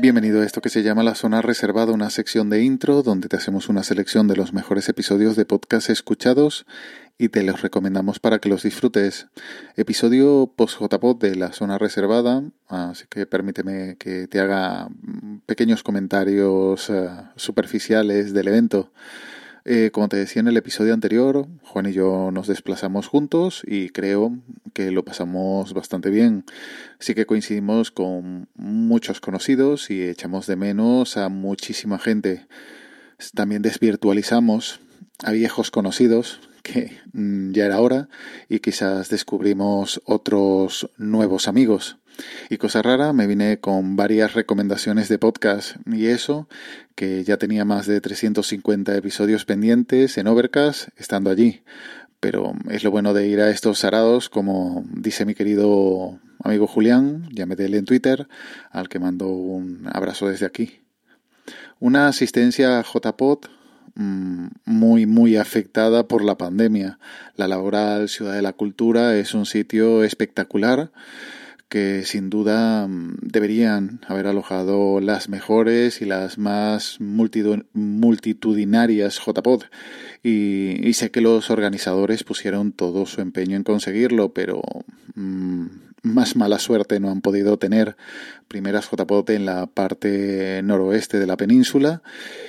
Bienvenido a esto que se llama La Zona Reservada, una sección de intro donde te hacemos una selección de los mejores episodios de podcast escuchados y te los recomendamos para que los disfrutes. Episodio post-JPod de La Zona Reservada, así que permíteme que te haga pequeños comentarios uh, superficiales del evento. Eh, como te decía en el episodio anterior, Juan y yo nos desplazamos juntos y creo que lo pasamos bastante bien. Sí que coincidimos con muchos conocidos y echamos de menos a muchísima gente. También desvirtualizamos a viejos conocidos, que mm, ya era hora, y quizás descubrimos otros nuevos amigos. Y cosa rara, me vine con varias recomendaciones de podcast y eso, que ya tenía más de 350 episodios pendientes en Overcast estando allí. Pero es lo bueno de ir a estos arados, como dice mi querido amigo Julián, llámete en Twitter, al que mando un abrazo desde aquí. Una asistencia JPod mm, muy, muy afectada por la pandemia. La laboral Ciudad de la Cultura es un sitio espectacular que sin duda mm, deberían haber alojado las mejores y las más multitudinarias JPod. Y, y, sé que los organizadores pusieron todo su empeño en conseguirlo, pero mmm, más mala suerte no han podido tener. Primeras JPod en la parte noroeste de la península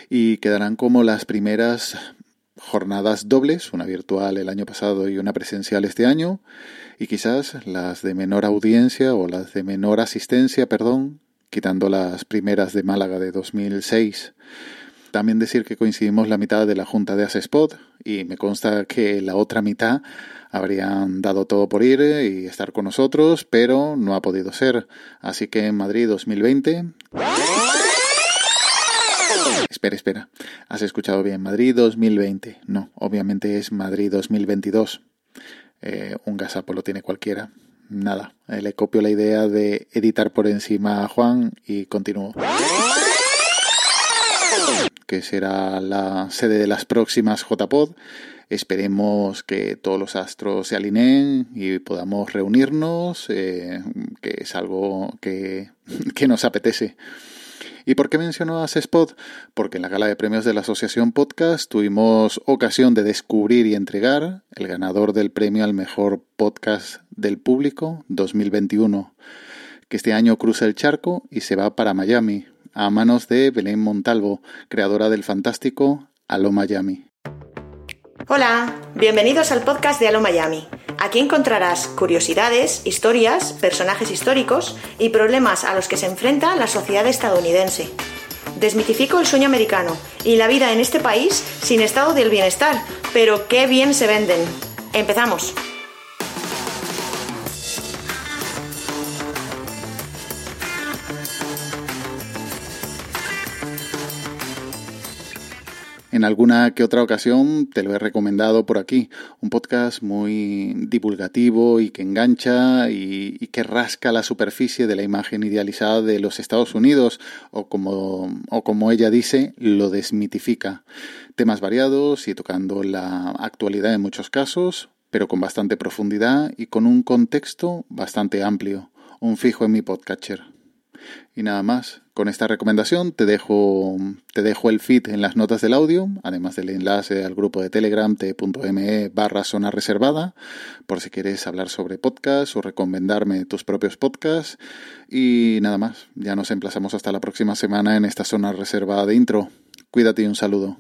y quedarán como las primeras jornadas dobles, una virtual el año pasado y una presencial este año, y quizás las de menor audiencia o las de menor asistencia, perdón, quitando las primeras de Málaga de 2006. También decir que coincidimos la mitad de la junta de Asespot y me consta que la otra mitad habrían dado todo por ir y estar con nosotros, pero no ha podido ser. Así que en Madrid 2020 Espera, espera. ¿Has escuchado bien? Madrid 2020. No, obviamente es Madrid 2022. Eh, un gasapo lo tiene cualquiera. Nada, eh, le copio la idea de editar por encima a Juan y continúo. Que será la sede de las próximas JPod. Esperemos que todos los astros se alineen y podamos reunirnos, eh, que es algo que, que nos apetece. ¿Y por qué menciono a Spot? Porque en la gala de premios de la Asociación Podcast tuvimos ocasión de descubrir y entregar el ganador del premio al mejor podcast del público 2021, que este año cruza el charco y se va para Miami, a manos de Belén Montalvo, creadora del fantástico Aló Miami. Hola, bienvenidos al podcast de Aló Miami. Aquí encontrarás curiosidades, historias, personajes históricos y problemas a los que se enfrenta la sociedad estadounidense. Desmitifico el sueño americano y la vida en este país sin estado del bienestar, pero qué bien se venden. Empezamos. En alguna que otra ocasión te lo he recomendado por aquí. Un podcast muy divulgativo y que engancha y, que rasca la superficie de la imagen idealizada de los Estados Unidos o como, o como ella dice, lo desmitifica. Temas variados y tocando la actualidad en muchos casos, pero con bastante profundidad y con un contexto bastante amplio. Un fijo en mi podcatcher. Y nada más, con esta recomendación te dejo, te dejo el feed en las notas del audio, además del enlace al grupo de Telegram t.me barra zona reservada, por si quieres hablar sobre podcast o recomendarme tus propios podcasts. Y nada más, ya nos emplazamos hasta la próxima semana en esta zona reservada de intro. Cuídate y un saludo.